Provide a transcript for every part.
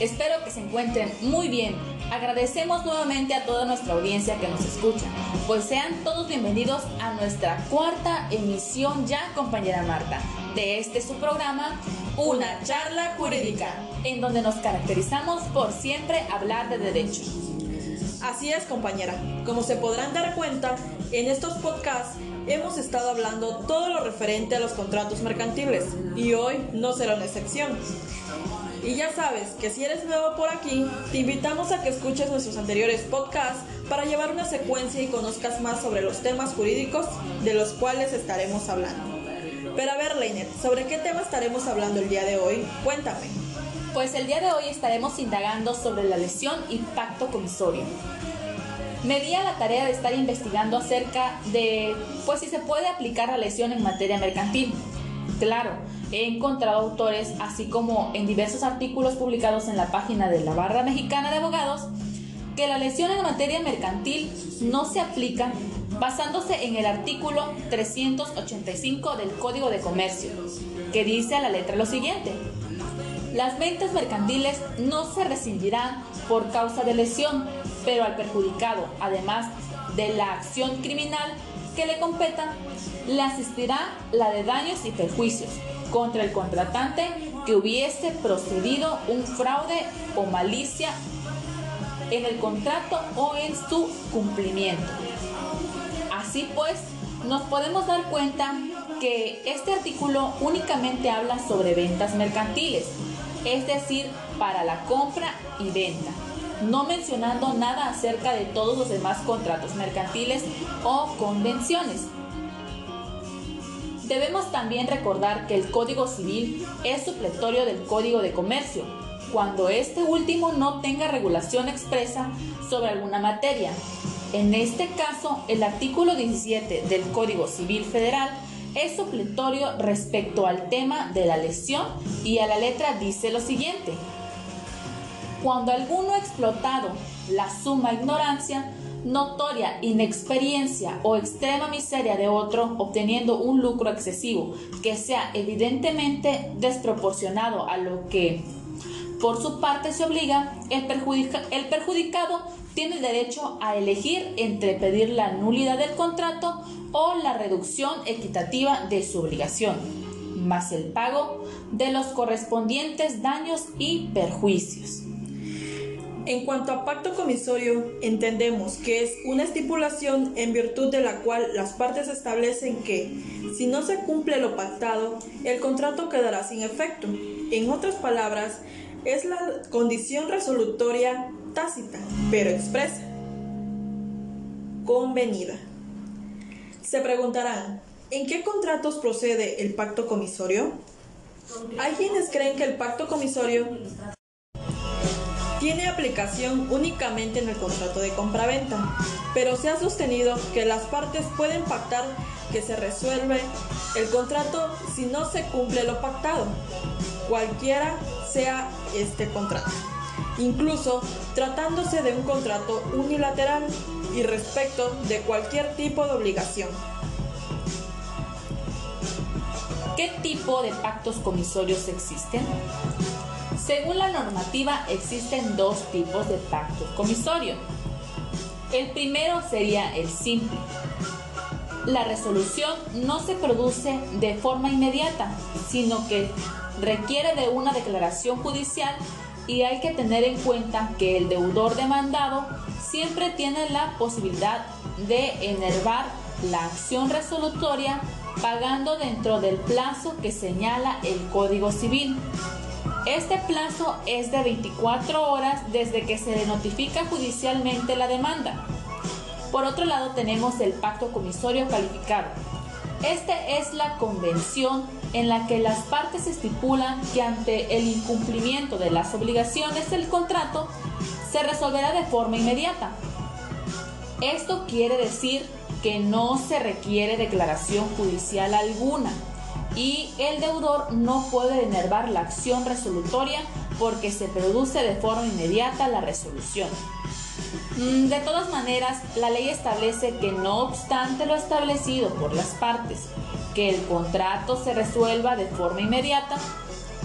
Espero que se encuentren muy bien. Agradecemos nuevamente a toda nuestra audiencia que nos escucha, pues sean todos bienvenidos a nuestra cuarta emisión ya, compañera Marta, de este su programa, Una charla jurídica, en donde nos caracterizamos por siempre hablar de derecho. Así es, compañera. Como se podrán dar cuenta, en estos podcasts hemos estado hablando todo lo referente a los contratos mercantiles y hoy no será una excepción. Y ya sabes que si eres nuevo por aquí, te invitamos a que escuches nuestros anteriores podcasts para llevar una secuencia y conozcas más sobre los temas jurídicos de los cuales estaremos hablando. Pero a ver, Leinet, ¿sobre qué tema estaremos hablando el día de hoy? Cuéntame. Pues el día de hoy estaremos indagando sobre la lesión y pacto comisorio. Me di a la tarea de estar investigando acerca de, pues si se puede aplicar la lesión en materia mercantil. Claro, he encontrado autores, así como en diversos artículos publicados en la página de la Barra Mexicana de Abogados, que la lesión en materia mercantil no se aplica basándose en el artículo 385 del Código de Comercio, que dice a la letra lo siguiente. Las ventas mercantiles no se rescindirán por causa de lesión, pero al perjudicado, además de la acción criminal que le competa, le asistirá la de daños y perjuicios contra el contratante que hubiese procedido un fraude o malicia en el contrato o en su cumplimiento. Así pues, nos podemos dar cuenta que este artículo únicamente habla sobre ventas mercantiles, es decir, para la compra y venta, no mencionando nada acerca de todos los demás contratos mercantiles o convenciones. Debemos también recordar que el Código Civil es supletorio del Código de Comercio, cuando este último no tenga regulación expresa sobre alguna materia. En este caso, el artículo 17 del Código Civil Federal es supletorio respecto al tema de la lesión y a la letra dice lo siguiente. Cuando alguno explotado la suma ignorancia, notoria inexperiencia o extrema miseria de otro obteniendo un lucro excesivo que sea evidentemente desproporcionado a lo que por su parte se obliga, el, el perjudicado tiene derecho a elegir entre pedir la nulidad del contrato o la reducción equitativa de su obligación, más el pago de los correspondientes daños y perjuicios. En cuanto a pacto comisorio, entendemos que es una estipulación en virtud de la cual las partes establecen que, si no se cumple lo pactado, el contrato quedará sin efecto. En otras palabras, es la condición resolutoria tácita, pero expresa, convenida. Se preguntarán, ¿en qué contratos procede el pacto comisorio? Hay quienes creen que el pacto comisorio tiene aplicación únicamente en el contrato de compraventa, pero se ha sostenido que las partes pueden pactar que se resuelve el contrato si no se cumple lo pactado, cualquiera sea este contrato, incluso tratándose de un contrato unilateral y respecto de cualquier tipo de obligación. ¿Qué tipo de pactos comisorios existen? Según la normativa existen dos tipos de pactos comisorios. El primero sería el simple. La resolución no se produce de forma inmediata, sino que requiere de una declaración judicial y hay que tener en cuenta que el deudor demandado siempre tiene la posibilidad de enervar la acción resolutoria pagando dentro del plazo que señala el Código Civil. Este plazo es de 24 horas desde que se le notifica judicialmente la demanda. Por otro lado tenemos el pacto comisorio calificado. Este es la convención en la que las partes estipulan que ante el incumplimiento de las obligaciones del contrato se resolverá de forma inmediata. Esto quiere decir que no se requiere declaración judicial alguna y el deudor no puede denervar la acción resolutoria porque se produce de forma inmediata la resolución. Mm, de todas maneras, la ley establece que no obstante lo establecido por las partes, que el contrato se resuelva de forma inmediata,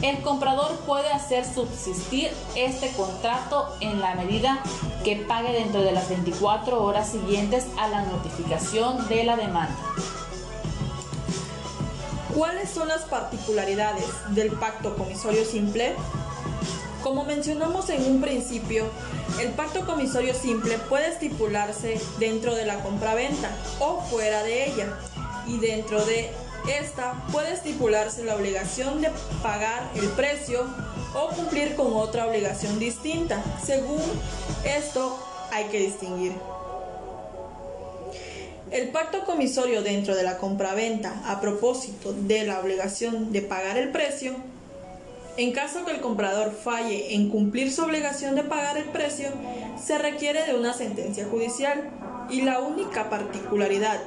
el comprador puede hacer subsistir este contrato en la medida que pague dentro de las 24 horas siguientes a la notificación de la demanda. ¿Cuáles son las particularidades del pacto comisorio simple? Como mencionamos en un principio, el pacto comisorio simple puede estipularse dentro de la compraventa o fuera de ella, y dentro de esta puede estipularse la obligación de pagar el precio o cumplir con otra obligación distinta. Según esto hay que distinguir. El pacto comisorio dentro de la compraventa a propósito de la obligación de pagar el precio en caso que el comprador falle en cumplir su obligación de pagar el precio, se requiere de una sentencia judicial y la única particularidad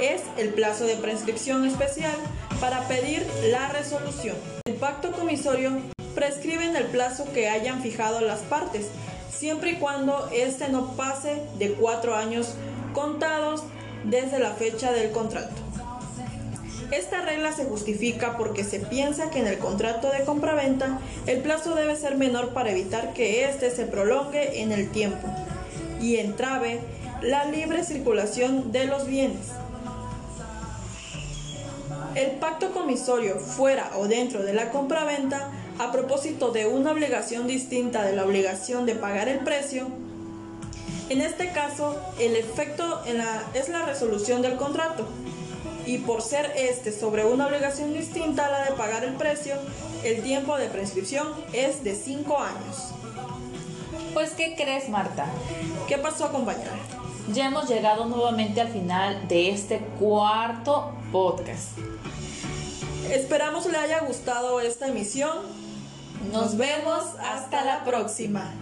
es el plazo de prescripción especial para pedir la resolución. El pacto comisorio prescribe en el plazo que hayan fijado las partes, siempre y cuando éste no pase de cuatro años contados desde la fecha del contrato. Esta regla se justifica porque se piensa que en el contrato de compraventa el plazo debe ser menor para evitar que éste se prolongue en el tiempo y entrave la libre circulación de los bienes. El pacto comisorio fuera o dentro de la compraventa a propósito de una obligación distinta de la obligación de pagar el precio en este caso, el efecto es la resolución del contrato, y por ser este sobre una obligación distinta a la de pagar el precio, el tiempo de prescripción es de 5 años. Pues, ¿qué crees, Marta? ¿Qué pasó, compañera? Ya hemos llegado nuevamente al final de este cuarto podcast. Esperamos le haya gustado esta emisión. Nos vemos hasta la próxima.